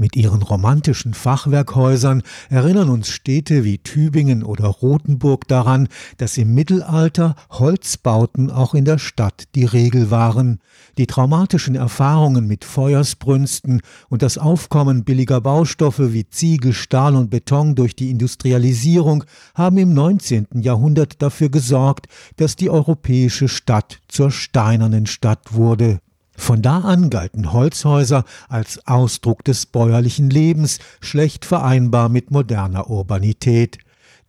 Mit ihren romantischen Fachwerkhäusern erinnern uns Städte wie Tübingen oder Rothenburg daran, dass im Mittelalter Holzbauten auch in der Stadt die Regel waren. Die traumatischen Erfahrungen mit Feuersbrünsten und das Aufkommen billiger Baustoffe wie Ziegel, Stahl und Beton durch die Industrialisierung haben im 19. Jahrhundert dafür gesorgt, dass die europäische Stadt zur steinernen Stadt wurde. Von da an galten Holzhäuser als Ausdruck des bäuerlichen Lebens, schlecht vereinbar mit moderner Urbanität.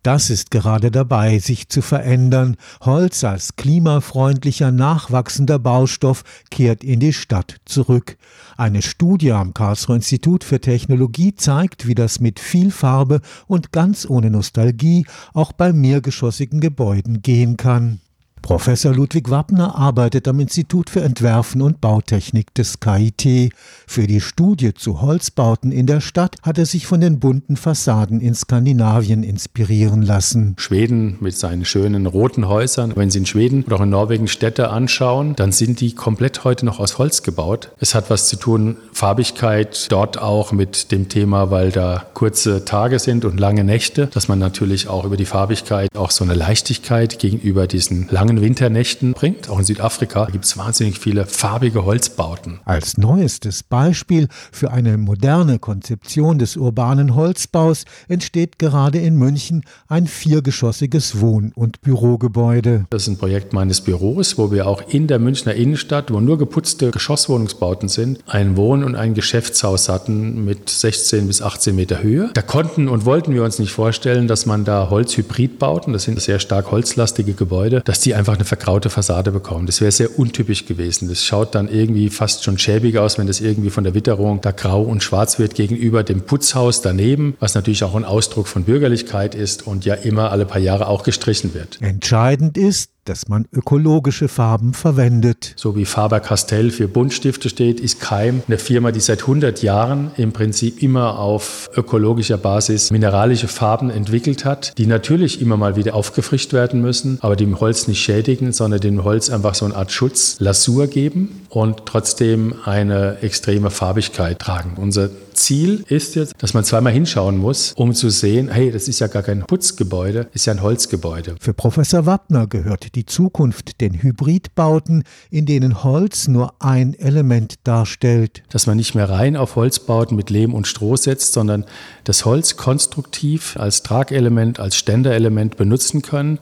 Das ist gerade dabei, sich zu verändern. Holz als klimafreundlicher, nachwachsender Baustoff kehrt in die Stadt zurück. Eine Studie am Karlsruher Institut für Technologie zeigt, wie das mit viel Farbe und ganz ohne Nostalgie auch bei mehrgeschossigen Gebäuden gehen kann. Professor Ludwig Wappner arbeitet am Institut für Entwerfen und Bautechnik des KIT. Für die Studie zu Holzbauten in der Stadt hat er sich von den bunten Fassaden in Skandinavien inspirieren lassen. Schweden mit seinen schönen roten Häusern. Wenn Sie in Schweden oder auch in Norwegen Städte anschauen, dann sind die komplett heute noch aus Holz gebaut. Es hat was zu tun, Farbigkeit dort auch mit dem Thema, weil da kurze Tage sind und lange Nächte, dass man natürlich auch über die Farbigkeit auch so eine Leichtigkeit gegenüber diesen langen langen Winternächten bringt. Auch in Südafrika gibt es wahnsinnig viele farbige Holzbauten. Als neuestes Beispiel für eine moderne Konzeption des urbanen Holzbaus entsteht gerade in München ein viergeschossiges Wohn- und Bürogebäude. Das ist ein Projekt meines Büros, wo wir auch in der Münchner Innenstadt, wo nur geputzte Geschosswohnungsbauten sind, ein Wohn- und ein Geschäftshaus hatten mit 16 bis 18 Meter Höhe. Da konnten und wollten wir uns nicht vorstellen, dass man da Holzhybridbauten, das sind sehr stark holzlastige Gebäude, dass die einfach eine vergraute Fassade bekommen. Das wäre sehr untypisch gewesen. Das schaut dann irgendwie fast schon schäbig aus, wenn das irgendwie von der Witterung da grau und schwarz wird gegenüber dem Putzhaus daneben, was natürlich auch ein Ausdruck von Bürgerlichkeit ist und ja immer alle paar Jahre auch gestrichen wird. Entscheidend ist, dass man ökologische Farben verwendet. So wie Faber-Castell für Buntstifte steht, ist Keim eine Firma, die seit 100 Jahren im Prinzip immer auf ökologischer Basis mineralische Farben entwickelt hat, die natürlich immer mal wieder aufgefrischt werden müssen, aber dem Holz nicht schädigen, sondern dem Holz einfach so eine Art Schutz, Lasur geben und trotzdem eine extreme Farbigkeit tragen. Unser Ziel ist jetzt, dass man zweimal hinschauen muss, um zu sehen, hey, das ist ja gar kein Putzgebäude, ist ja ein Holzgebäude. Für Professor Wappner gehört die Zukunft den Hybridbauten, in denen Holz nur ein Element darstellt. Dass man nicht mehr rein auf Holzbauten mit Lehm und Stroh setzt, sondern das Holz konstruktiv als Tragelement, als Ständerelement benutzen können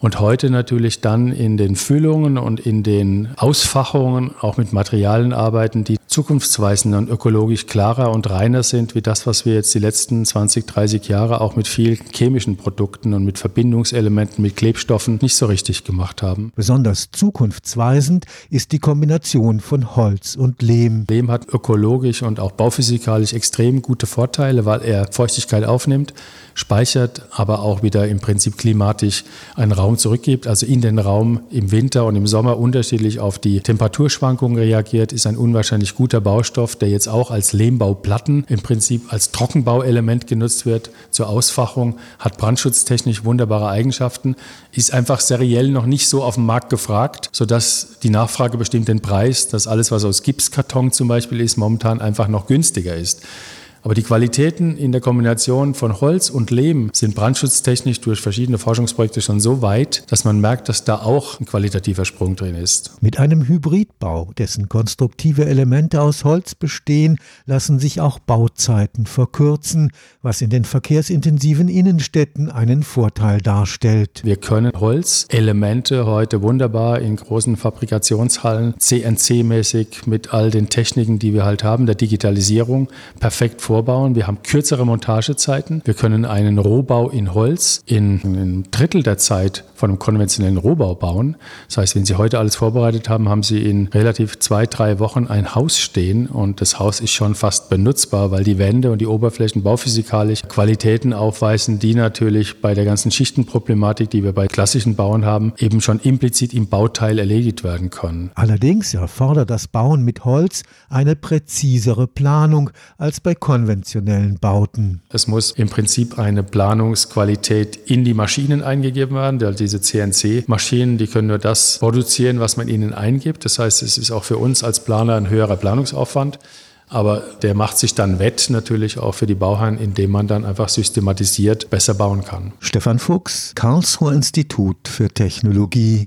und heute natürlich dann in den Füllungen und in den Ausfachungen auch mit Materialien arbeiten, die zukunftsweisender und ökologisch klarer und reiner sind, wie das, was wir jetzt die letzten 20, 30 Jahre auch mit vielen chemischen Produkten und mit Verbindungselementen, mit Klebstoffen nicht so richtig gemacht haben. Besonders zukunftsweisend ist die Kombination von Holz und Lehm. Lehm hat ökologisch und auch bauphysikalisch extrem gute Vorteile, weil er Feuchtigkeit aufnimmt, speichert, aber auch wieder im Prinzip klimatisch einen Raum zurückgibt, also in den Raum im Winter und im Sommer unterschiedlich auf die Temperaturschwankungen reagiert, ist ein unwahrscheinlich guter Baustoff, der jetzt auch als Lehmbauplatten im Prinzip als Trockenbauelement genutzt wird zur Ausfachung, hat brandschutztechnisch wunderbare Eigenschaften, ist einfach seriell noch nicht so auf dem Markt gefragt, sodass die Nachfrage bestimmt den Preis, dass alles, was aus Gipskarton zum Beispiel ist, momentan einfach noch günstiger ist. Aber die Qualitäten in der Kombination von Holz und Lehm sind brandschutztechnisch durch verschiedene Forschungsprojekte schon so weit, dass man merkt, dass da auch ein qualitativer Sprung drin ist. Mit einem Hybridbau, dessen konstruktive Elemente aus Holz bestehen, lassen sich auch Bauzeiten verkürzen, was in den verkehrsintensiven Innenstädten einen Vorteil darstellt. Wir können Holzelemente heute wunderbar in großen Fabrikationshallen CNC-mäßig mit all den Techniken, die wir halt haben, der Digitalisierung, perfekt vorbauen. Wir haben kürzere Montagezeiten. Wir können einen Rohbau in Holz in einem Drittel der Zeit von einem konventionellen Rohbau bauen. Das heißt, wenn Sie heute alles vorbereitet haben, haben Sie in relativ zwei, drei Wochen ein Haus stehen und das Haus ist schon fast benutzbar, weil die Wände und die Oberflächen bauphysikalisch Qualitäten aufweisen, die natürlich bei der ganzen Schichtenproblematik, die wir bei klassischen Bauen haben, eben schon implizit im Bauteil erledigt werden können. Allerdings erfordert das Bauen mit Holz eine präzisere Planung als bei konventionellen konventionellen Bauten. Es muss im Prinzip eine Planungsqualität in die Maschinen eingegeben werden. Diese CNC-Maschinen, die können nur das produzieren, was man ihnen eingibt. Das heißt, es ist auch für uns als Planer ein höherer Planungsaufwand. Aber der macht sich dann wett natürlich auch für die Bauherren, indem man dann einfach systematisiert besser bauen kann. Stefan Fuchs, Karlsruher Institut für Technologie.